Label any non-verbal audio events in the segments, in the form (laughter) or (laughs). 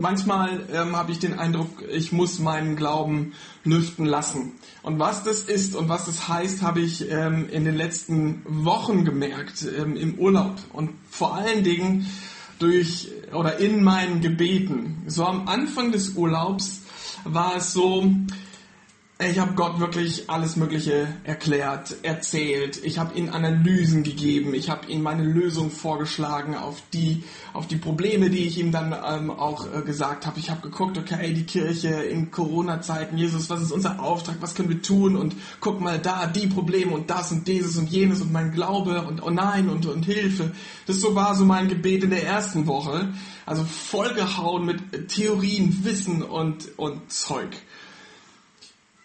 Manchmal ähm, habe ich den Eindruck, ich muss meinen Glauben lüften lassen. Und was das ist und was das heißt, habe ich ähm, in den letzten Wochen gemerkt ähm, im Urlaub und vor allen Dingen durch oder in meinen Gebeten. So am Anfang des Urlaubs war es so, ich habe Gott wirklich alles Mögliche erklärt, erzählt. Ich habe ihm Analysen gegeben. Ich habe ihm meine Lösung vorgeschlagen auf die, auf die Probleme, die ich ihm dann ähm, auch äh, gesagt habe. Ich habe geguckt, okay, die Kirche in Corona-Zeiten, Jesus, was ist unser Auftrag? Was können wir tun? Und guck mal da, die Probleme und das und dieses und jenes und mein Glaube und oh nein und, und Hilfe. Das so war so mein Gebet in der ersten Woche. Also vollgehauen mit Theorien, Wissen und, und Zeug.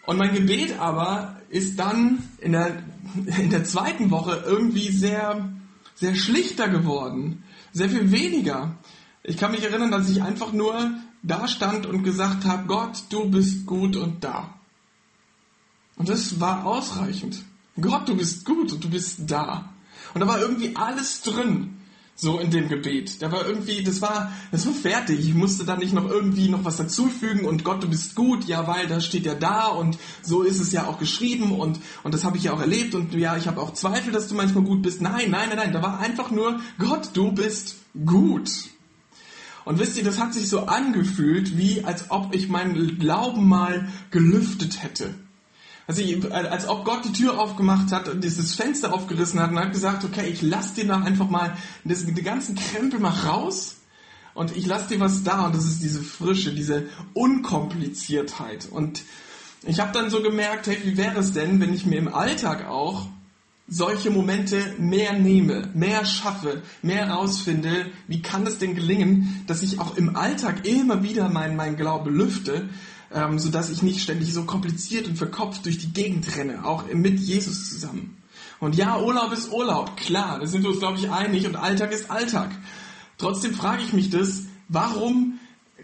Und mein Gebet aber ist dann in der, (laughs) in der zweiten Woche irgendwie sehr, sehr schlichter geworden, sehr viel weniger. Ich kann mich erinnern, dass ich einfach nur da stand und gesagt habe, Gott, du bist gut und da. Und das war ausreichend. Gott, du bist gut und du bist da. Und da war irgendwie alles drin so in dem Gebet. Da war irgendwie, das war, das war fertig. Ich musste da nicht noch irgendwie noch was dazufügen und Gott, du bist gut, ja, weil das steht ja da und so ist es ja auch geschrieben und, und das habe ich ja auch erlebt und ja, ich habe auch Zweifel, dass du manchmal gut bist. Nein, nein, nein, nein, da war einfach nur, Gott, du bist gut. Und wisst ihr, das hat sich so angefühlt, wie als ob ich meinen Glauben mal gelüftet hätte. Also als ob Gott die Tür aufgemacht hat und dieses Fenster aufgerissen hat und hat gesagt, okay, ich lass dir da einfach mal das, den ganzen Krempel mal raus und ich lass dir was da und das ist diese Frische, diese Unkompliziertheit. Und ich habe dann so gemerkt, hey, wie wäre es denn, wenn ich mir im Alltag auch solche Momente mehr nehme, mehr schaffe, mehr rausfinde, wie kann es denn gelingen, dass ich auch im Alltag immer wieder mein, mein Glaube lüfte ähm, sodass ich nicht ständig so kompliziert und verkopft durch die Gegend renne, auch mit Jesus zusammen. Und ja, Urlaub ist Urlaub, klar, da sind wir uns, glaube ich, einig und Alltag ist Alltag. Trotzdem frage ich mich das, warum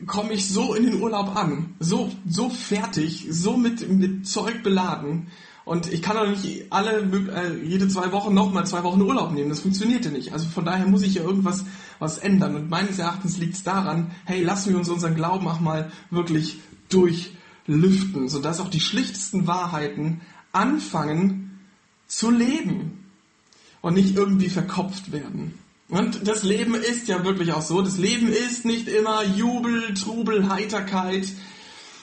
komme ich so in den Urlaub an, so, so fertig, so mit, mit Zeug beladen und ich kann doch nicht alle, äh, jede zwei Wochen nochmal zwei Wochen Urlaub nehmen. Das funktioniert ja nicht. Also von daher muss ich ja irgendwas was ändern. Und meines Erachtens liegt es daran, hey, lassen wir uns unseren Glauben auch mal wirklich durchlüften, sodass auch die schlichtesten Wahrheiten anfangen zu leben und nicht irgendwie verkopft werden. Und das Leben ist ja wirklich auch so. Das Leben ist nicht immer Jubel, Trubel, Heiterkeit.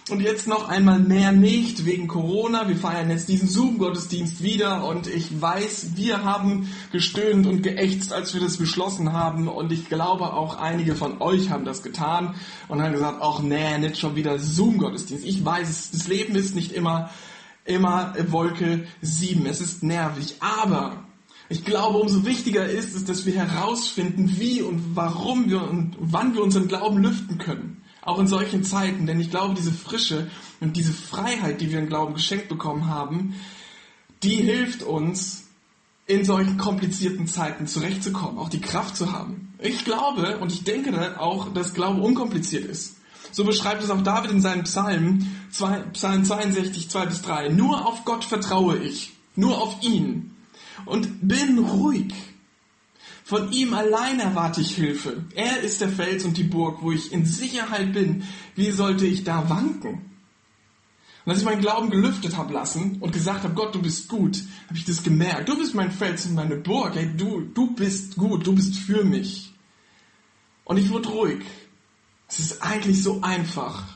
Und jetzt noch einmal mehr nicht wegen Corona. Wir feiern jetzt diesen Zoom-Gottesdienst wieder und ich weiß, wir haben gestöhnt und geächtzt, als wir das beschlossen haben und ich glaube auch einige von euch haben das getan und haben gesagt, ach nee, nicht schon wieder Zoom-Gottesdienst. Ich weiß, das Leben ist nicht immer, immer Wolke 7. Es ist nervig, aber ich glaube, umso wichtiger ist es, dass wir herausfinden, wie und warum wir und wann wir unseren Glauben lüften können. Auch in solchen Zeiten, denn ich glaube, diese Frische und diese Freiheit, die wir im Glauben geschenkt bekommen haben, die hilft uns, in solchen komplizierten Zeiten zurechtzukommen, auch die Kraft zu haben. Ich glaube und ich denke auch, dass Glaube unkompliziert ist. So beschreibt es auch David in seinem Psalm, Psalm 62, 2 bis 3. Nur auf Gott vertraue ich, nur auf ihn und bin ruhig. Von ihm allein erwarte ich Hilfe. Er ist der Fels und die Burg, wo ich in Sicherheit bin. Wie sollte ich da wanken? Und als ich meinen Glauben gelüftet habe lassen und gesagt habe, Gott, du bist gut, habe ich das gemerkt. Du bist mein Fels und meine Burg. Hey, du, du bist gut, du bist für mich. Und ich wurde ruhig. Es ist eigentlich so einfach.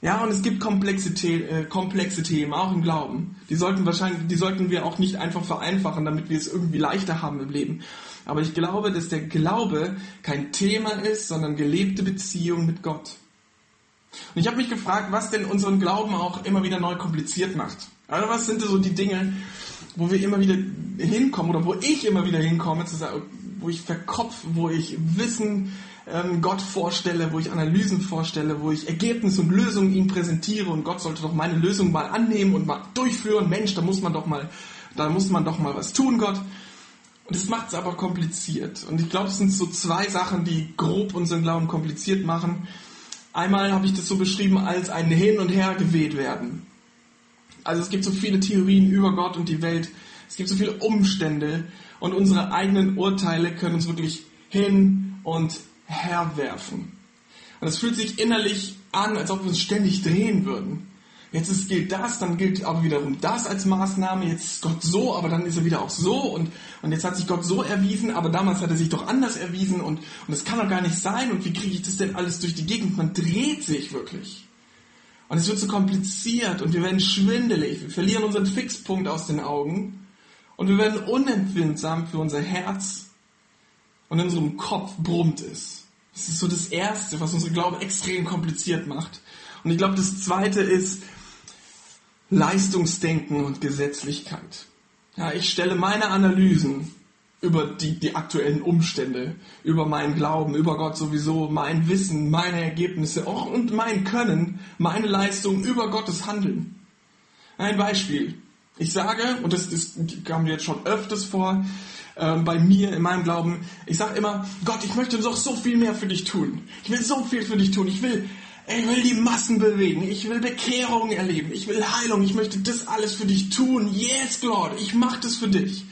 Ja, und es gibt komplexe, äh, komplexe Themen, auch im Glauben. Die sollten wahrscheinlich, die sollten wir auch nicht einfach vereinfachen, damit wir es irgendwie leichter haben im Leben. Aber ich glaube, dass der Glaube kein Thema ist, sondern gelebte Beziehung mit Gott. Und ich habe mich gefragt, was denn unseren Glauben auch immer wieder neu kompliziert macht. Also was sind so die Dinge, wo wir immer wieder hinkommen oder wo ich immer wieder hinkomme, zu sagen, wo ich verkopf, wo ich Wissen ähm, Gott vorstelle, wo ich Analysen vorstelle, wo ich Ergebnisse und Lösungen ihm präsentiere und Gott sollte doch meine Lösung mal annehmen und mal durchführen. Mensch, da muss man doch mal, da muss man doch mal was tun, Gott. Und das macht es aber kompliziert. Und ich glaube, es sind so zwei Sachen, die grob unseren Glauben kompliziert machen. Einmal habe ich das so beschrieben als ein Hin und Her geweht werden. Also es gibt so viele Theorien über Gott und die Welt. Es gibt so viele Umstände und unsere eigenen Urteile können uns wirklich hin und herwerfen. Und es fühlt sich innerlich an, als ob wir uns ständig drehen würden. Jetzt ist, gilt das, dann gilt aber wiederum das als Maßnahme. Jetzt ist Gott so, aber dann ist er wieder auch so. Und, und jetzt hat sich Gott so erwiesen, aber damals hat er sich doch anders erwiesen. Und, und das kann doch gar nicht sein. Und wie kriege ich das denn alles durch die Gegend? Man dreht sich wirklich. Und es wird so kompliziert und wir werden schwindelig. Wir verlieren unseren Fixpunkt aus den Augen. Und wir werden unempfindsam für unser Herz. Und in unserem Kopf brummt es. Das ist so das Erste, was unsere Glaube extrem kompliziert macht. Und ich glaube, das Zweite ist, Leistungsdenken und Gesetzlichkeit. Ja, ich stelle meine Analysen über die, die aktuellen Umstände, über meinen Glauben, über Gott sowieso, mein Wissen, meine Ergebnisse auch und mein Können, meine Leistung über Gottes Handeln. Ein Beispiel. Ich sage, und das, das kam mir jetzt schon öfters vor, äh, bei mir in meinem Glauben, ich sage immer, Gott, ich möchte doch so viel mehr für dich tun. Ich will so viel für dich tun. Ich will ich will die Massen bewegen. Ich will Bekehrung erleben. Ich will Heilung. Ich möchte das alles für dich tun. Yes, Lord. Ich mache das für dich.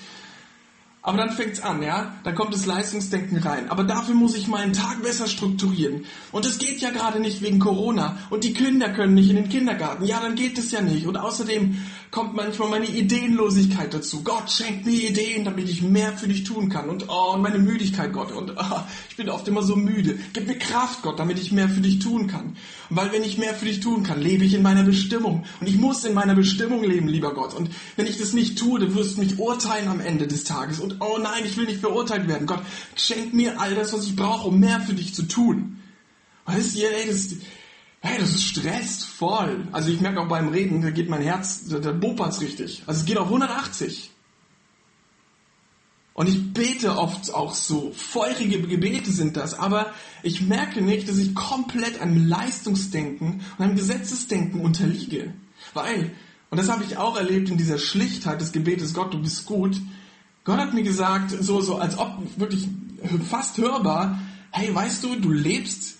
Aber dann fängt's an, ja? Dann kommt das Leistungsdenken rein. Aber dafür muss ich meinen Tag besser strukturieren. Und es geht ja gerade nicht wegen Corona. Und die Kinder können nicht in den Kindergarten. Ja, dann geht es ja nicht. Und außerdem kommt manchmal meine Ideenlosigkeit dazu. Gott schenkt mir Ideen, damit ich mehr für dich tun kann. Und oh, und meine Müdigkeit, Gott. Und oh, ich bin oft immer so müde. Gib mir Kraft, Gott, damit ich mehr für dich tun kann. Und weil wenn ich mehr für dich tun kann, lebe ich in meiner Bestimmung. Und ich muss in meiner Bestimmung leben, lieber Gott. Und wenn ich das nicht tue, dann wirst du mich urteilen am Ende des Tages. Und oh nein, ich will nicht verurteilt werden. Gott, schenk mir all das, was ich brauche, um mehr für dich zu tun. Weißt du, ey, das, hey, das ist stresst voll. Also ich merke auch beim Reden, da geht mein Herz, da, da boppert's richtig. Also es geht auf 180. Und ich bete oft auch so. Feurige Gebete sind das. Aber ich merke nicht, dass ich komplett einem Leistungsdenken und einem Gesetzesdenken unterliege. Weil, und das habe ich auch erlebt in dieser Schlichtheit des Gebetes, Gott, du bist gut. Gott hat mir gesagt, so, so, als ob wirklich fast hörbar, hey, weißt du, du lebst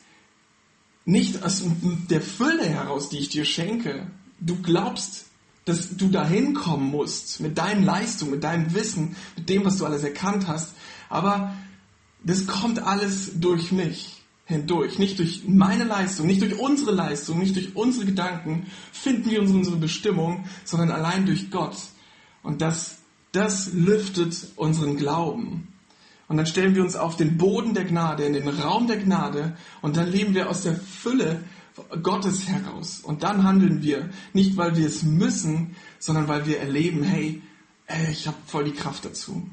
nicht aus der Fülle heraus, die ich dir schenke. Du glaubst, dass du dahin kommen musst mit deinen Leistungen, mit deinem Wissen, mit dem, was du alles erkannt hast. Aber das kommt alles durch mich hindurch, nicht durch meine Leistung, nicht durch unsere Leistung, nicht durch unsere Gedanken finden wir unsere Bestimmung, sondern allein durch Gott. Und das, das lüftet unseren Glauben. Und dann stellen wir uns auf den Boden der Gnade, in den Raum der Gnade und dann leben wir aus der Fülle Gottes heraus. Und dann handeln wir, nicht weil wir es müssen, sondern weil wir erleben, hey, ich habe voll die Kraft dazu.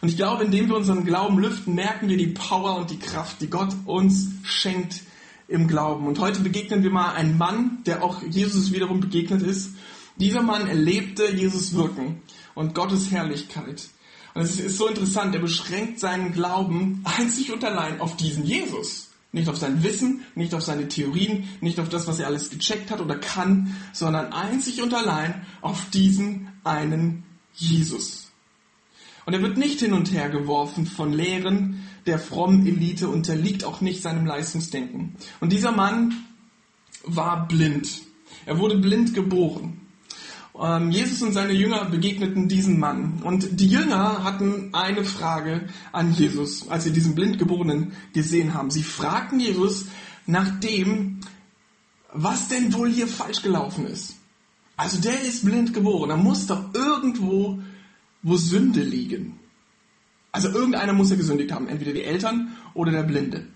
Und ich glaube, indem wir unseren Glauben lüften, merken wir die Power und die Kraft, die Gott uns schenkt im Glauben. Und heute begegnen wir mal einen Mann, der auch Jesus wiederum begegnet ist. Dieser Mann erlebte Jesus wirken und Gottes Herrlichkeit. Und es ist so interessant, er beschränkt seinen Glauben einzig und allein auf diesen Jesus. Nicht auf sein Wissen, nicht auf seine Theorien, nicht auf das, was er alles gecheckt hat oder kann, sondern einzig und allein auf diesen einen Jesus. Und er wird nicht hin und her geworfen von Lehren der frommen Elite, unterliegt auch nicht seinem Leistungsdenken. Und dieser Mann war blind. Er wurde blind geboren. Ähm, Jesus und seine Jünger begegneten diesem Mann. Und die Jünger hatten eine Frage an Jesus, als sie diesen Blindgeborenen gesehen haben. Sie fragten Jesus nach dem, was denn wohl hier falsch gelaufen ist. Also der ist blind geboren. Da muss doch irgendwo, wo Sünde liegen. Also irgendeiner muss ja gesündigt haben. Entweder die Eltern oder der Blinde.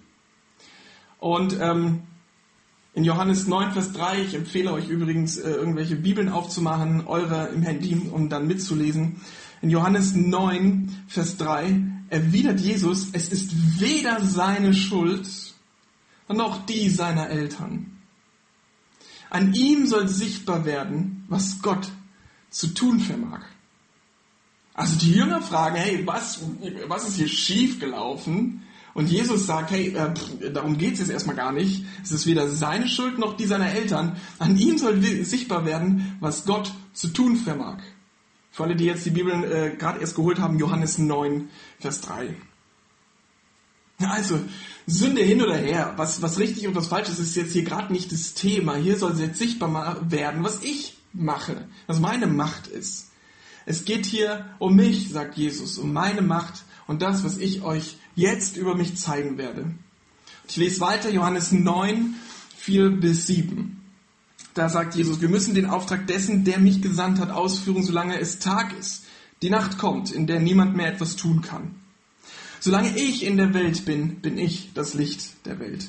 Und ähm, in Johannes 9, Vers 3, ich empfehle euch übrigens, äh, irgendwelche Bibeln aufzumachen, eure im Handy, um dann mitzulesen. In Johannes 9, Vers 3 erwidert Jesus, es ist weder seine Schuld, noch die seiner Eltern. An ihm soll sichtbar werden, was Gott zu tun vermag. Also die Jünger fragen, hey, was, was ist hier schief gelaufen? Und Jesus sagt, hey, äh, darum geht's jetzt erstmal gar nicht. Es ist weder seine Schuld noch die seiner Eltern. An ihm soll sichtbar werden, was Gott zu tun vermag. Für alle, die jetzt die Bibeln äh, gerade erst geholt haben, Johannes 9, Vers 3. Also, Sünde hin oder her, was, was richtig und was falsch ist, ist jetzt hier gerade nicht das Thema. Hier soll jetzt sichtbar werden, was ich mache, was meine Macht ist. Es geht hier um mich, sagt Jesus, um meine Macht und das, was ich euch jetzt über mich zeigen werde. Ich lese weiter, Johannes 9, 4 bis 7. Da sagt Jesus, wir müssen den Auftrag dessen, der mich gesandt hat, ausführen, solange es Tag ist. Die Nacht kommt, in der niemand mehr etwas tun kann. Solange ich in der Welt bin, bin ich das Licht der Welt.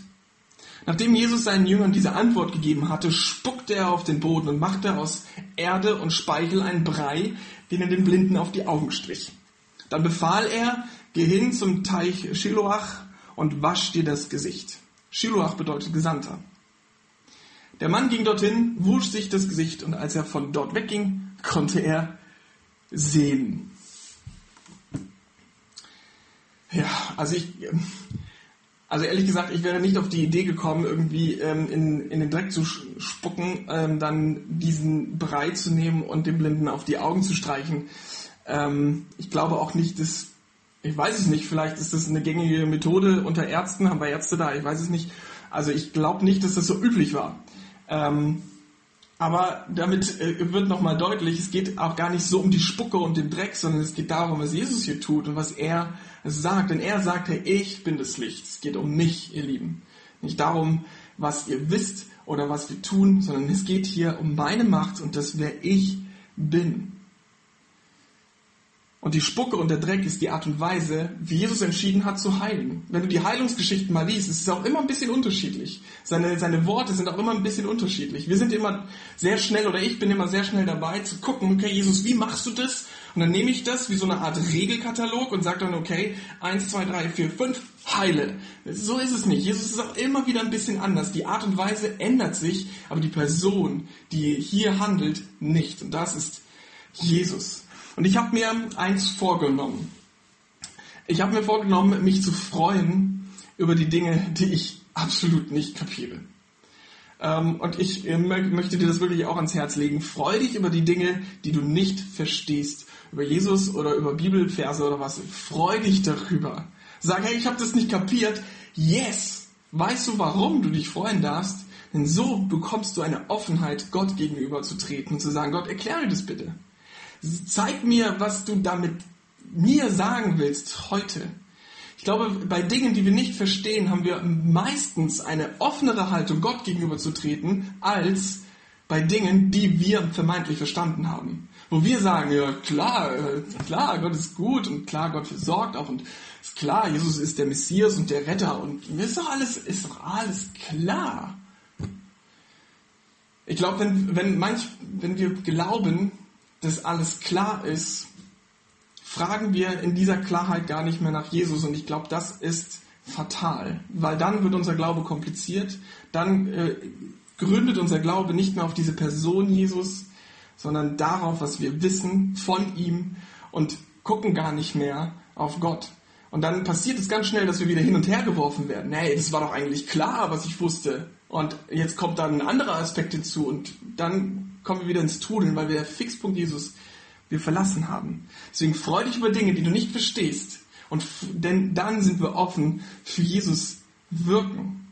Nachdem Jesus seinen Jüngern diese Antwort gegeben hatte, spuckte er auf den Boden und machte aus Erde und Speichel einen Brei, den er den Blinden auf die Augen strich. Dann befahl er, geh hin zum Teich Shiloach und wasch dir das Gesicht. Shiloach bedeutet Gesandter. Der Mann ging dorthin, wusch sich das Gesicht und als er von dort wegging, konnte er sehen. Ja, also ich, also ehrlich gesagt, ich wäre nicht auf die Idee gekommen, irgendwie ähm, in, in den Dreck zu spucken, ähm, dann diesen Brei zu nehmen und dem Blinden auf die Augen zu streichen. Ähm, ich glaube auch nicht, dass, ich weiß es nicht, vielleicht ist das eine gängige Methode unter Ärzten, haben wir Ärzte da, ich weiß es nicht. Also ich glaube nicht, dass das so üblich war. Ähm, aber damit äh, wird nochmal deutlich, es geht auch gar nicht so um die Spucke und den Dreck, sondern es geht darum, was Jesus hier tut und was er sagt. Denn er sagt, hey, ich bin das Licht. Es geht um mich, ihr Lieben. Nicht darum, was ihr wisst oder was wir tun, sondern es geht hier um meine Macht und das, wer ich bin. Und die Spucke und der Dreck ist die Art und Weise, wie Jesus entschieden hat zu heilen. Wenn du die Heilungsgeschichten mal liest, ist es auch immer ein bisschen unterschiedlich. Seine, seine Worte sind auch immer ein bisschen unterschiedlich. Wir sind immer sehr schnell, oder ich bin immer sehr schnell dabei zu gucken, okay, Jesus, wie machst du das? Und dann nehme ich das wie so eine Art Regelkatalog und sage dann, okay, eins, zwei, drei, vier, fünf, heile. So ist es nicht. Jesus ist auch immer wieder ein bisschen anders. Die Art und Weise ändert sich, aber die Person, die hier handelt, nicht. Und das ist Jesus. Und ich habe mir eins vorgenommen. Ich habe mir vorgenommen, mich zu freuen über die Dinge, die ich absolut nicht kapiere. Ähm, und ich äh, möchte dir das wirklich auch ans Herz legen. Freu dich über die Dinge, die du nicht verstehst. Über Jesus oder über Bibelverse oder was. Freu dich darüber. Sag, hey, ich habe das nicht kapiert. Yes! Weißt du, warum du dich freuen darfst? Denn so bekommst du eine Offenheit, Gott gegenüber zu treten und zu sagen, Gott, erkläre das bitte. Zeig mir, was du damit mir sagen willst heute. Ich glaube, bei Dingen, die wir nicht verstehen, haben wir meistens eine offenere Haltung, Gott gegenüber zu treten, als bei Dingen, die wir vermeintlich verstanden haben. Wo wir sagen, ja klar, äh, klar, Gott ist gut und klar, Gott versorgt auch und ist klar, Jesus ist der Messias und der Retter und ist doch alles, ist doch alles klar. Ich glaube, wenn, wenn manch, wenn wir glauben, dass alles klar ist, fragen wir in dieser Klarheit gar nicht mehr nach Jesus. Und ich glaube, das ist fatal, weil dann wird unser Glaube kompliziert, dann äh, gründet unser Glaube nicht mehr auf diese Person Jesus, sondern darauf, was wir wissen von ihm und gucken gar nicht mehr auf Gott. Und dann passiert es ganz schnell, dass wir wieder hin und her geworfen werden. Hey, das war doch eigentlich klar, was ich wusste. Und jetzt kommt dann ein anderer Aspekt hinzu und dann kommen wir wieder ins Trudeln, weil wir Fixpunkt Jesus wir verlassen haben. Deswegen freu dich über Dinge, die du nicht verstehst. Und denn dann sind wir offen für Jesus wirken.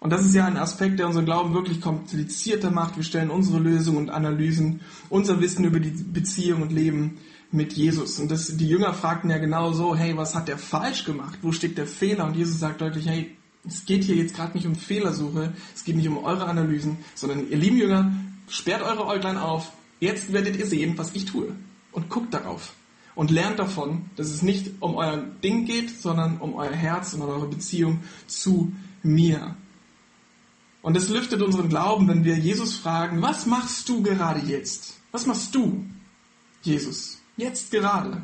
Und das ist ja ein Aspekt, der unseren Glauben wirklich komplizierter macht. Wir stellen unsere Lösungen und Analysen, unser Wissen über die Beziehung und Leben mit Jesus. Und das, die Jünger fragten ja genau so, hey, was hat der falsch gemacht? Wo steckt der Fehler? Und Jesus sagt deutlich, hey, es geht hier jetzt gerade nicht um Fehlersuche, es geht nicht um eure Analysen, sondern ihr lieben Jünger, sperrt eure Äuglein auf, jetzt werdet ihr sehen, was ich tue. Und guckt darauf. Und lernt davon, dass es nicht um euer Ding geht, sondern um euer Herz und eure Beziehung zu mir. Und es lüftet unseren Glauben, wenn wir Jesus fragen, was machst du gerade jetzt? Was machst du, Jesus, jetzt gerade?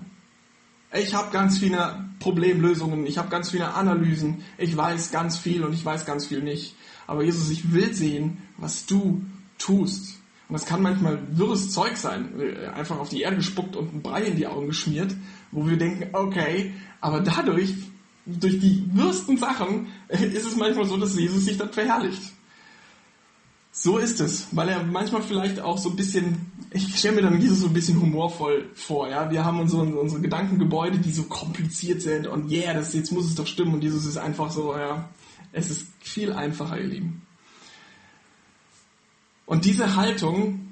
Ich habe ganz viele Problemlösungen, ich habe ganz viele Analysen, ich weiß ganz viel und ich weiß ganz viel nicht. Aber Jesus, ich will sehen, was du tust. Und das kann manchmal wirres Zeug sein, einfach auf die Erde gespuckt und ein Brei in die Augen geschmiert, wo wir denken, okay, aber dadurch, durch die würsten Sachen, (laughs) ist es manchmal so, dass Jesus sich dann verherrlicht. So ist es, weil er manchmal vielleicht auch so ein bisschen, ich stelle mir dann Jesus so ein bisschen humorvoll vor, ja. Wir haben unsere, unsere Gedankengebäude, die so kompliziert sind und yeah, das, jetzt muss es doch stimmen und Jesus ist einfach so, ja, es ist viel einfacher, ihr Lieben. Und diese Haltung,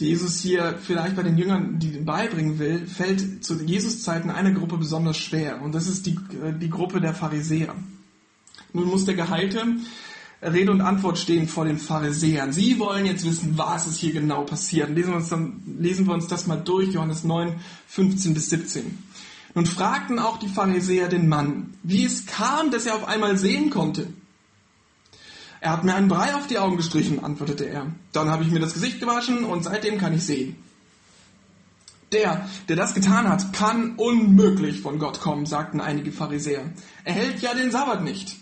die Jesus hier vielleicht bei den Jüngern die beibringen will, fällt zu Jesus-Zeiten eine Gruppe besonders schwer. Und das ist die, äh, die Gruppe der Pharisäer. Nun muss der Geheilte Rede und Antwort stehen vor den Pharisäern. Sie wollen jetzt wissen, was ist hier genau passiert. Lesen wir uns, dann, lesen wir uns das mal durch, Johannes 9, 15 bis 17. Nun fragten auch die Pharisäer den Mann, wie es kam, dass er auf einmal sehen konnte. Er hat mir einen Brei auf die Augen gestrichen, antwortete er. Dann habe ich mir das Gesicht gewaschen und seitdem kann ich sehen. Der, der das getan hat, kann unmöglich von Gott kommen, sagten einige Pharisäer. Er hält ja den Sabbat nicht.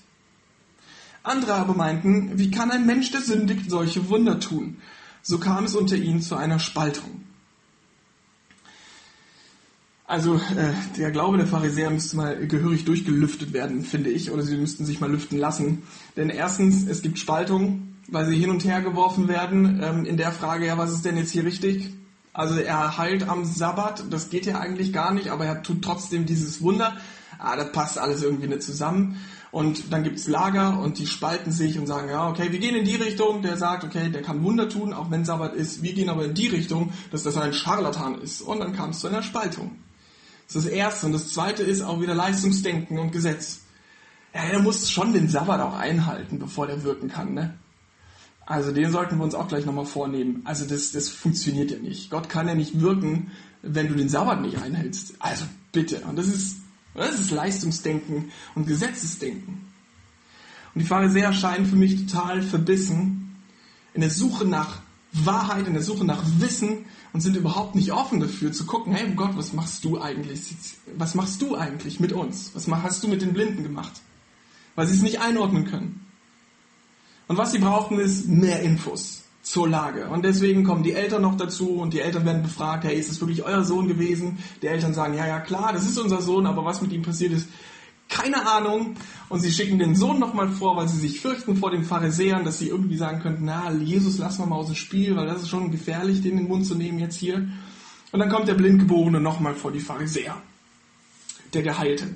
Andere aber meinten, wie kann ein Mensch, der sündigt, solche Wunder tun? So kam es unter ihnen zu einer Spaltung. Also äh, der Glaube der Pharisäer müsste mal gehörig durchgelüftet werden, finde ich, oder sie müssten sich mal lüften lassen. Denn erstens, es gibt Spaltung, weil sie hin und her geworfen werden ähm, in der Frage, ja, was ist denn jetzt hier richtig? Also er heilt am Sabbat, das geht ja eigentlich gar nicht, aber er tut trotzdem dieses Wunder. Ah, das passt alles irgendwie nicht zusammen. Und dann gibt es Lager und die spalten sich und sagen, ja, okay, wir gehen in die Richtung, der sagt, okay, der kann Wunder tun, auch wenn Sabbat ist. Wir gehen aber in die Richtung, dass das ein Scharlatan ist. Und dann kam es zu einer Spaltung. Das ist das Erste. Und das Zweite ist auch wieder Leistungsdenken und Gesetz. Ja, er muss schon den Sabbat auch einhalten, bevor der wirken kann, ne? Also den sollten wir uns auch gleich nochmal vornehmen. Also das, das funktioniert ja nicht. Gott kann ja nicht wirken, wenn du den Sabbat nicht einhältst. Also bitte. Und das ist das ist Leistungsdenken und Gesetzesdenken. Und die Pharisäer scheinen für mich total verbissen in der Suche nach Wahrheit, in der Suche nach Wissen und sind überhaupt nicht offen dafür zu gucken, hey Gott, was machst du eigentlich? Was machst du eigentlich mit uns? Was hast du mit den Blinden gemacht? Weil sie es nicht einordnen können. Und was sie brauchen, ist mehr Infos zur Lage. Und deswegen kommen die Eltern noch dazu und die Eltern werden befragt, hey, ist es wirklich euer Sohn gewesen? Die Eltern sagen, ja, ja, klar, das ist unser Sohn, aber was mit ihm passiert ist, keine Ahnung. Und sie schicken den Sohn nochmal vor, weil sie sich fürchten vor den Pharisäern, dass sie irgendwie sagen könnten, na, Jesus, lass mal aus dem Spiel, weil das ist schon gefährlich, den in den Mund zu nehmen jetzt hier. Und dann kommt der Blindgeborene nochmal vor die Pharisäer, der Geheilte.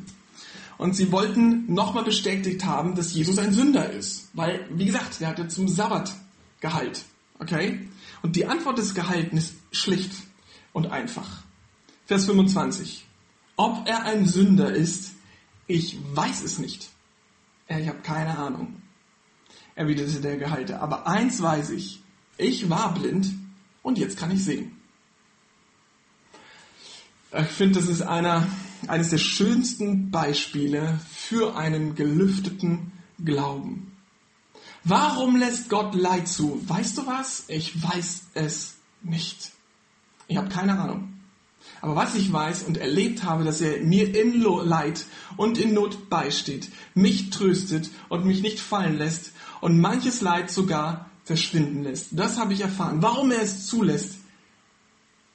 Und sie wollten nochmal bestätigt haben, dass Jesus ein Sünder ist. Weil, wie gesagt, der hatte zum Sabbat geheilt. Okay? Und die Antwort des Gehalten ist schlicht und einfach. Vers 25. Ob er ein Sünder ist, ich weiß es nicht. Ich habe keine Ahnung, erwiderte der Gehalte. Aber eins weiß ich, ich war blind und jetzt kann ich sehen. Ich finde, das ist einer, eines der schönsten Beispiele für einen gelüfteten Glauben. Warum lässt Gott Leid zu? Weißt du was? Ich weiß es nicht. Ich habe keine Ahnung. Aber was ich weiß und erlebt habe, dass er mir in Leid und in Not beisteht, mich tröstet und mich nicht fallen lässt und manches Leid sogar verschwinden lässt. Das habe ich erfahren. Warum er es zulässt,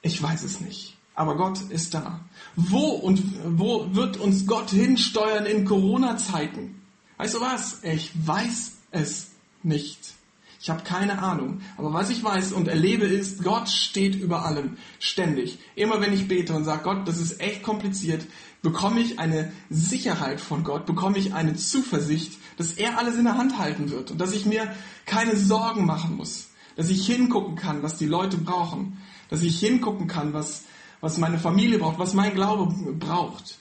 ich weiß es nicht. Aber Gott ist da. Wo und wo wird uns Gott hinsteuern in Corona-Zeiten? Weißt du was? Ich weiß es nicht. Ich habe keine Ahnung. Aber was ich weiß und erlebe ist, Gott steht über allem. Ständig. Immer wenn ich bete und sage, Gott, das ist echt kompliziert, bekomme ich eine Sicherheit von Gott, bekomme ich eine Zuversicht, dass er alles in der Hand halten wird und dass ich mir keine Sorgen machen muss. Dass ich hingucken kann, was die Leute brauchen. Dass ich hingucken kann, was, was meine Familie braucht, was mein Glaube braucht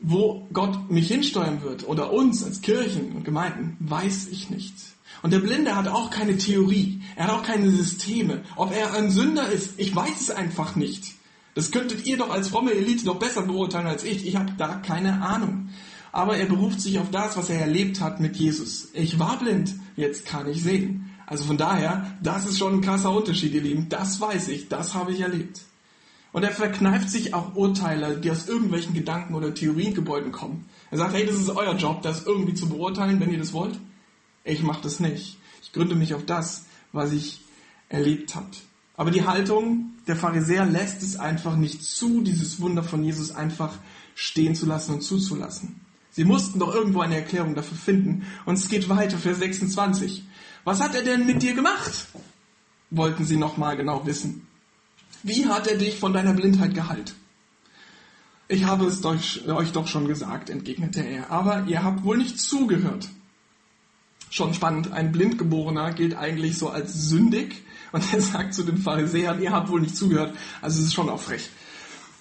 wo Gott mich hinsteuern wird oder uns als Kirchen und Gemeinden, weiß ich nicht. Und der Blinde hat auch keine Theorie, er hat auch keine Systeme. Ob er ein Sünder ist, ich weiß es einfach nicht. Das könntet ihr doch als fromme Elite doch besser beurteilen als ich. Ich habe da keine Ahnung. Aber er beruft sich auf das, was er erlebt hat mit Jesus. Ich war blind, jetzt kann ich sehen. Also von daher, das ist schon ein krasser Unterschied, ihr Lieben. Das weiß ich, das habe ich erlebt. Und er verkneift sich auch Urteile, die aus irgendwelchen Gedanken oder Theoriengebäuden kommen. Er sagt, hey, das ist euer Job, das irgendwie zu beurteilen, wenn ihr das wollt. Ich mache das nicht. Ich gründe mich auf das, was ich erlebt habt. Aber die Haltung der Pharisäer lässt es einfach nicht zu, dieses Wunder von Jesus einfach stehen zu lassen und zuzulassen. Sie mussten doch irgendwo eine Erklärung dafür finden. Und es geht weiter, Vers 26. Was hat er denn mit dir gemacht? Wollten sie nochmal genau wissen. Wie hat er dich von deiner Blindheit geheilt? Ich habe es euch, doch schon gesagt, entgegnete er, aber ihr habt wohl nicht zugehört. Schon spannend, ein Blindgeborener gilt eigentlich so als sündig Und er (laughs) sagt zu den Pharisäern, ihr habt wohl nicht zugehört, also es ist schon auch frech.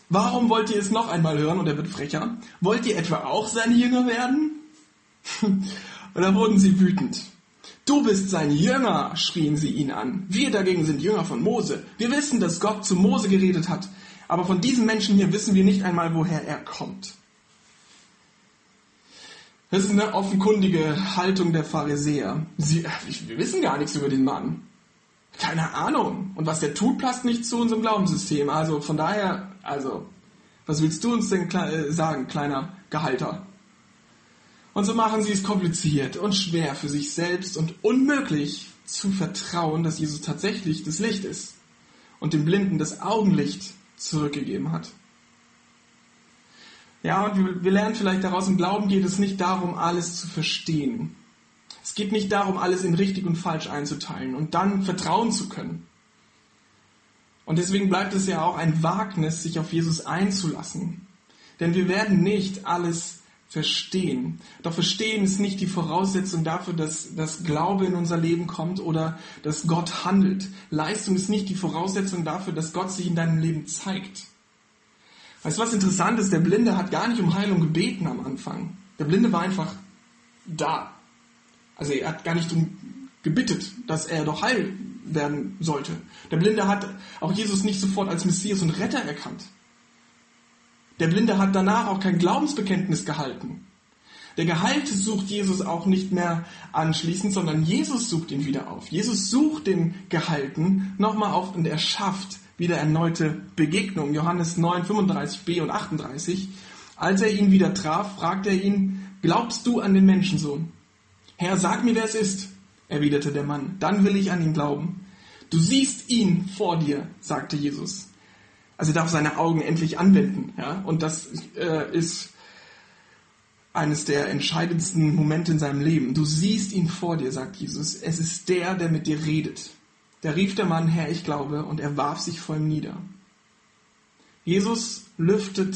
Warum wollt ihr es noch einmal hören? Und er wird frecher. Wollt ihr etwa auch seine Jünger werden? (laughs) Und da wurden sie wütend. Du bist sein Jünger, schrien sie ihn an. Wir dagegen sind Jünger von Mose. Wir wissen, dass Gott zu Mose geredet hat. Aber von diesem Menschen hier wissen wir nicht einmal, woher er kommt. Das ist eine offenkundige Haltung der Pharisäer. Sie, wir wissen gar nichts über den Mann. Keine Ahnung. Und was der tut, passt nicht zu unserem Glaubenssystem. Also von daher, also, was willst du uns denn äh, sagen, kleiner Gehalter? Und so machen sie es kompliziert und schwer für sich selbst und unmöglich zu vertrauen, dass Jesus tatsächlich das Licht ist und dem Blinden das Augenlicht zurückgegeben hat. Ja, und wir lernen vielleicht daraus, im Glauben geht es nicht darum, alles zu verstehen. Es geht nicht darum, alles in richtig und falsch einzuteilen und dann vertrauen zu können. Und deswegen bleibt es ja auch ein Wagnis, sich auf Jesus einzulassen. Denn wir werden nicht alles verstehen. Doch verstehen ist nicht die Voraussetzung dafür, dass das Glaube in unser Leben kommt oder dass Gott handelt. Leistung ist nicht die Voraussetzung dafür, dass Gott sich in deinem Leben zeigt. Weißt du, was interessant ist? Der Blinde hat gar nicht um Heilung gebeten am Anfang. Der Blinde war einfach da. Also er hat gar nicht um gebittet, dass er doch heil werden sollte. Der Blinde hat auch Jesus nicht sofort als Messias und Retter erkannt. Der Blinde hat danach auch kein Glaubensbekenntnis gehalten. Der Gehalte sucht Jesus auch nicht mehr anschließend, sondern Jesus sucht ihn wieder auf. Jesus sucht den Gehalten nochmal auf und er schafft wieder erneute Begegnung. Johannes 9, 35b und 38. Als er ihn wieder traf, fragte er ihn, glaubst du an den Menschensohn? Herr, sag mir, wer es ist, erwiderte der Mann. Dann will ich an ihn glauben. Du siehst ihn vor dir, sagte Jesus. Also er darf seine Augen endlich anwenden. Ja? Und das äh, ist eines der entscheidendsten Momente in seinem Leben. Du siehst ihn vor dir, sagt Jesus. Es ist der, der mit dir redet. Da rief der Mann, Herr, ich glaube, und er warf sich vor ihm nieder. Jesus lüftet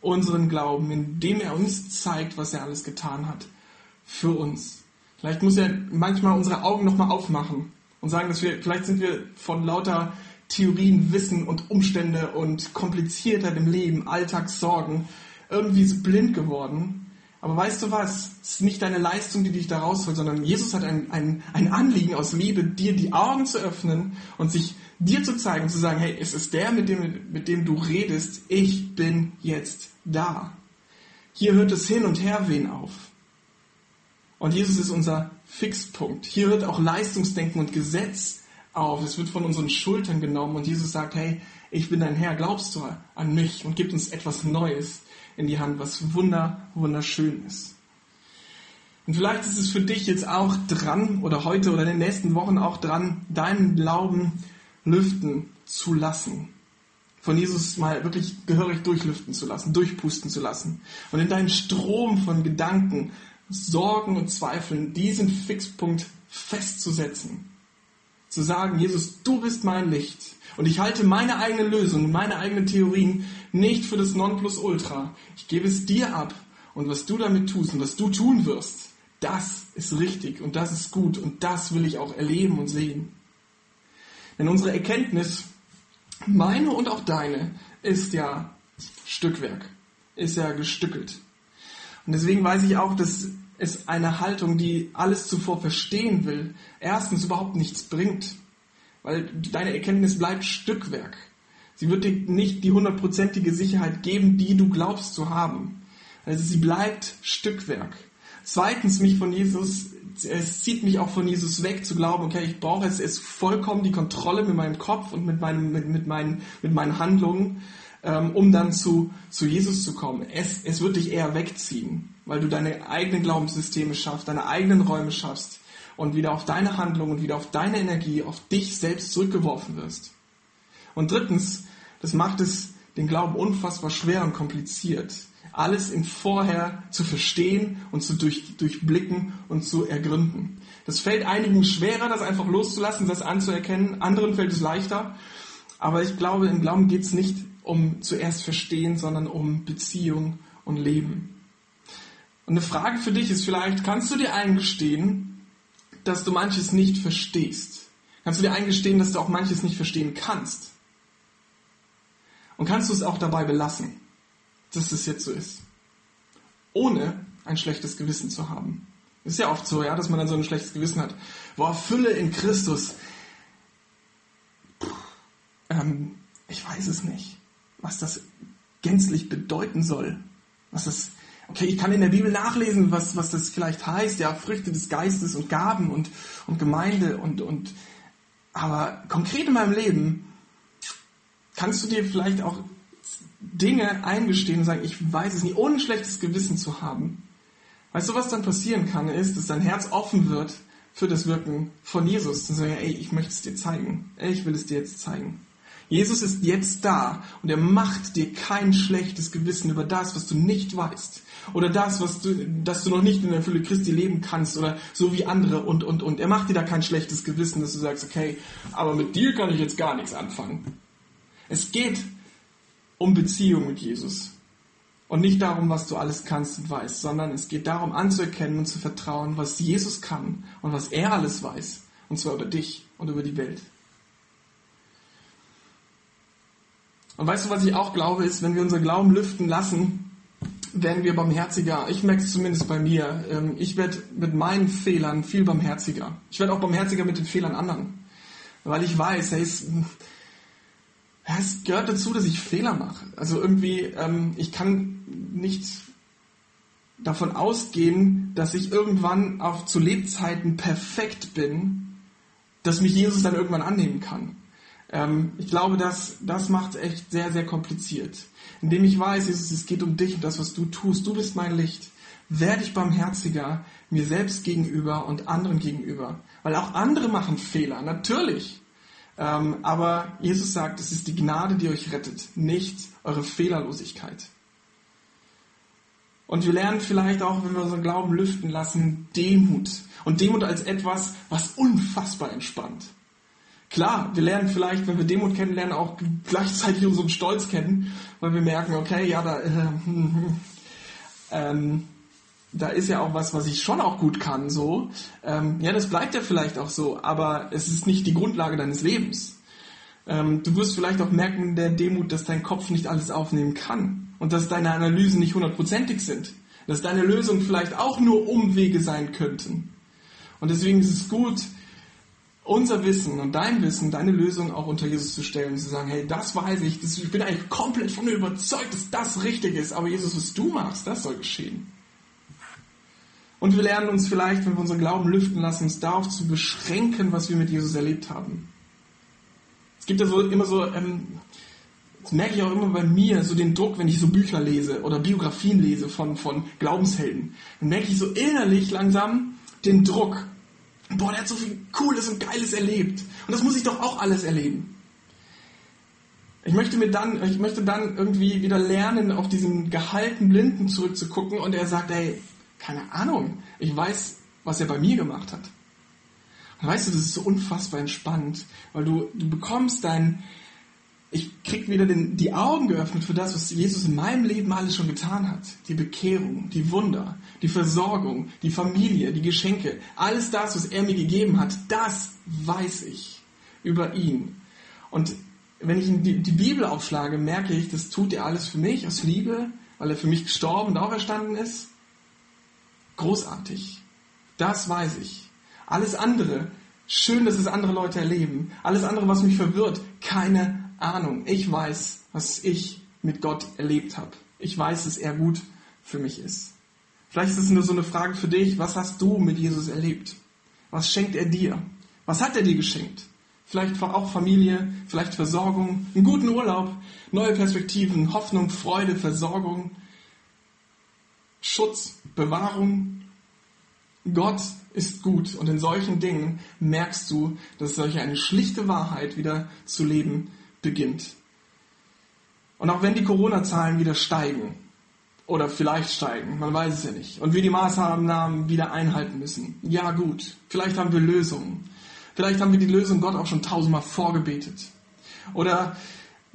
unseren Glauben, indem er uns zeigt, was er alles getan hat für uns. Vielleicht muss er manchmal unsere Augen nochmal aufmachen und sagen, dass wir, vielleicht sind wir von lauter Theorien, Wissen und Umstände und Kompliziertheit im Leben, Alltagssorgen irgendwie so blind geworden aber weißt du was? Es ist nicht deine Leistung, die dich da rausholt, sondern Jesus hat ein, ein, ein Anliegen aus Liebe, dir die Augen zu öffnen und sich dir zu zeigen, zu sagen, hey, es ist der, mit dem, mit dem du redest, ich bin jetzt da. Hier hört es hin und her wehen auf. Und Jesus ist unser Fixpunkt. Hier hört auch Leistungsdenken und Gesetz auf. Es wird von unseren Schultern genommen und Jesus sagt, hey, ich bin dein Herr, glaubst du an mich und gibt uns etwas Neues in die Hand, was wunder, wunderschön ist. Und vielleicht ist es für dich jetzt auch dran oder heute oder in den nächsten Wochen auch dran, deinen Glauben lüften zu lassen. Von Jesus mal wirklich gehörig durchlüften zu lassen, durchpusten zu lassen. Und in deinen Strom von Gedanken, Sorgen und Zweifeln diesen Fixpunkt festzusetzen. Zu sagen, Jesus, du bist mein Licht. Und ich halte meine eigene Lösung, meine eigenen Theorien nicht für das Nonplusultra. Ich gebe es dir ab. Und was du damit tust und was du tun wirst, das ist richtig und das ist gut und das will ich auch erleben und sehen. Denn unsere Erkenntnis, meine und auch deine, ist ja Stückwerk, ist ja gestückelt. Und deswegen weiß ich auch, dass es eine Haltung, die alles zuvor verstehen will, erstens überhaupt nichts bringt, weil deine Erkenntnis bleibt Stückwerk. Sie wird dir nicht die hundertprozentige Sicherheit geben, die du glaubst zu haben. Also sie bleibt Stückwerk. Zweitens, mich von Jesus, es zieht mich auch von Jesus weg, zu glauben, okay, ich brauche jetzt, jetzt vollkommen die Kontrolle mit meinem Kopf und mit meinen, mit, mit meinen, mit meinen Handlungen, ähm, um dann zu, zu Jesus zu kommen. Es, es wird dich eher wegziehen, weil du deine eigenen Glaubenssysteme schaffst, deine eigenen Räume schaffst und wieder auf deine Handlungen und wieder auf deine Energie, auf dich selbst zurückgeworfen wirst. Und drittens, das macht es den Glauben unfassbar schwer und kompliziert, alles im Vorher zu verstehen und zu durch, durchblicken und zu ergründen. Das fällt einigen schwerer, das einfach loszulassen, das anzuerkennen. Anderen fällt es leichter. Aber ich glaube, im Glauben geht es nicht um zuerst verstehen, sondern um Beziehung und Leben. Und eine Frage für dich ist vielleicht, kannst du dir eingestehen, dass du manches nicht verstehst? Kannst du dir eingestehen, dass du auch manches nicht verstehen kannst? Und kannst du es auch dabei belassen, dass es jetzt so ist? Ohne ein schlechtes Gewissen zu haben. Ist ja oft so, ja, dass man dann so ein schlechtes Gewissen hat. Boah, Fülle in Christus. Puh, ähm, ich weiß es nicht, was das gänzlich bedeuten soll. Was das, okay, ich kann in der Bibel nachlesen, was, was das vielleicht heißt, ja, Früchte des Geistes und Gaben und, und Gemeinde und, und, aber konkret in meinem Leben kannst du dir vielleicht auch Dinge eingestehen und sagen, ich weiß es nicht, ohne ein schlechtes Gewissen zu haben. Weißt du, was dann passieren kann, ist, dass dein Herz offen wird für das Wirken von Jesus. Dann sagen, ey, ich möchte es dir zeigen. Ey, ich will es dir jetzt zeigen. Jesus ist jetzt da und er macht dir kein schlechtes Gewissen über das, was du nicht weißt. Oder das, was du, dass du noch nicht in der Fülle Christi leben kannst oder so wie andere und, und, und. Er macht dir da kein schlechtes Gewissen, dass du sagst, okay, aber mit dir kann ich jetzt gar nichts anfangen. Es geht um Beziehung mit Jesus. Und nicht darum, was du alles kannst und weißt, sondern es geht darum anzuerkennen und zu vertrauen, was Jesus kann und was er alles weiß. Und zwar über dich und über die Welt. Und weißt du, was ich auch glaube, ist, wenn wir unser Glauben lüften lassen, werden wir barmherziger. Ich merke es zumindest bei mir. Ähm, ich werde mit meinen Fehlern viel barmherziger. Ich werde auch barmherziger mit den Fehlern anderen. Weil ich weiß, hey, es, gehört dazu, dass ich Fehler mache. Also irgendwie, ähm, ich kann nicht davon ausgehen, dass ich irgendwann auch zu Lebzeiten perfekt bin, dass mich Jesus dann irgendwann annehmen kann. Ähm, ich glaube, das, das macht es echt sehr, sehr kompliziert. Indem ich weiß, Jesus, es geht um dich und das, was du tust. Du bist mein Licht. Werde ich barmherziger mir selbst gegenüber und anderen gegenüber. Weil auch andere machen Fehler, natürlich. Ähm, aber Jesus sagt, es ist die Gnade, die euch rettet, nicht eure Fehlerlosigkeit. Und wir lernen vielleicht auch, wenn wir unseren Glauben lüften lassen, Demut. Und Demut als etwas, was unfassbar entspannt. Klar, wir lernen vielleicht, wenn wir Demut kennenlernen, auch gleichzeitig unseren Stolz kennen, weil wir merken, okay, ja, da, äh, (laughs) ähm, da ist ja auch was, was ich schon auch gut kann, so. Ähm, ja, das bleibt ja vielleicht auch so, aber es ist nicht die Grundlage deines Lebens. Ähm, du wirst vielleicht auch merken in der Demut, dass dein Kopf nicht alles aufnehmen kann und dass deine Analysen nicht hundertprozentig sind. Dass deine Lösungen vielleicht auch nur Umwege sein könnten. Und deswegen ist es gut, unser Wissen und dein Wissen, deine Lösung auch unter Jesus zu stellen und zu sagen, hey, das weiß ich, das, ich bin eigentlich komplett von mir überzeugt, dass das richtig ist, aber Jesus, was du machst, das soll geschehen. Und wir lernen uns vielleicht, wenn wir unseren Glauben lüften lassen, uns darauf zu beschränken, was wir mit Jesus erlebt haben. Es gibt ja so immer so, ähm, das merke ich auch immer bei mir, so den Druck, wenn ich so Bücher lese oder Biografien lese von, von Glaubenshelden. Dann merke ich so innerlich langsam den Druck boah, der hat so viel Cooles und Geiles erlebt. Und das muss ich doch auch alles erleben. Ich möchte mir dann, ich möchte dann irgendwie wieder lernen, auf diesen gehalten Blinden zurückzugucken und er sagt, ey, keine Ahnung, ich weiß, was er bei mir gemacht hat. Und weißt du, das ist so unfassbar entspannt, weil du, du bekommst dein, ich krieg wieder den, die Augen geöffnet für das, was Jesus in meinem Leben alles schon getan hat. Die Bekehrung, die Wunder, die Versorgung, die Familie, die Geschenke, alles das, was er mir gegeben hat, das weiß ich über ihn. Und wenn ich die, die Bibel aufschlage, merke ich, das tut er alles für mich aus Liebe, weil er für mich gestorben und auferstanden ist. Großartig. Das weiß ich. Alles andere, schön, dass es andere Leute erleben. Alles andere, was mich verwirrt, keine Ahnung. Ich weiß, was ich mit Gott erlebt habe. Ich weiß, dass er gut für mich ist. Vielleicht ist es nur so eine Frage für dich. Was hast du mit Jesus erlebt? Was schenkt er dir? Was hat er dir geschenkt? Vielleicht auch Familie, vielleicht Versorgung, einen guten Urlaub, neue Perspektiven, Hoffnung, Freude, Versorgung, Schutz, Bewahrung. Gott ist gut und in solchen Dingen merkst du, dass solche eine schlichte Wahrheit wieder zu leben beginnt. Und auch wenn die Corona-Zahlen wieder steigen, oder vielleicht steigen, man weiß es ja nicht, und wir die Maßnahmen wieder einhalten müssen, ja gut, vielleicht haben wir Lösungen. Vielleicht haben wir die Lösung Gott auch schon tausendmal vorgebetet. Oder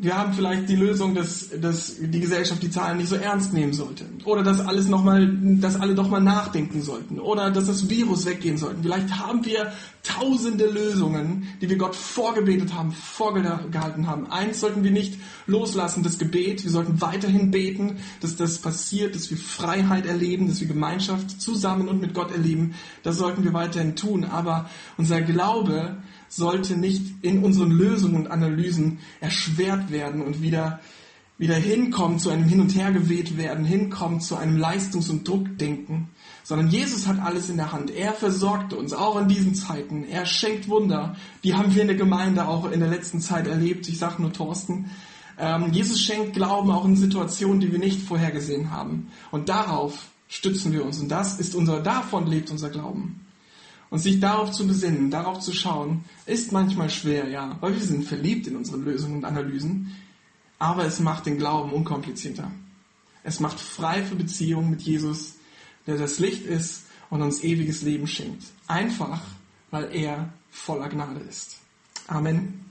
wir haben vielleicht die Lösung, dass, dass die Gesellschaft die Zahlen nicht so ernst nehmen sollte. Oder dass alles noch mal, dass alle doch mal nachdenken sollten. Oder dass das Virus weggehen sollte. Vielleicht haben wir tausende Lösungen, die wir Gott vorgebetet haben, vorgehalten haben. Eins sollten wir nicht loslassen, das Gebet. Wir sollten weiterhin beten, dass das passiert, dass wir Freiheit erleben, dass wir Gemeinschaft zusammen und mit Gott erleben. Das sollten wir weiterhin tun. Aber unser Glaube sollte nicht in unseren Lösungen und Analysen erschwert werden und wieder, wieder hinkommen zu einem Hin- und Hergeweht werden, hinkommen zu einem Leistungs- und Druckdenken, sondern Jesus hat alles in der Hand. Er versorgt uns, auch in diesen Zeiten. Er schenkt Wunder. Die haben wir in der Gemeinde auch in der letzten Zeit erlebt. Ich sage nur Thorsten. Ähm, Jesus schenkt Glauben auch in Situationen, die wir nicht vorhergesehen haben. Und darauf stützen wir uns. Und das ist unser, davon lebt unser Glauben. Und sich darauf zu besinnen, darauf zu schauen, ist manchmal schwer, ja, weil wir sind verliebt in unsere Lösungen und Analysen, aber es macht den Glauben unkomplizierter. Es macht frei für Beziehungen mit Jesus, der das Licht ist und uns ewiges Leben schenkt. Einfach, weil er voller Gnade ist. Amen.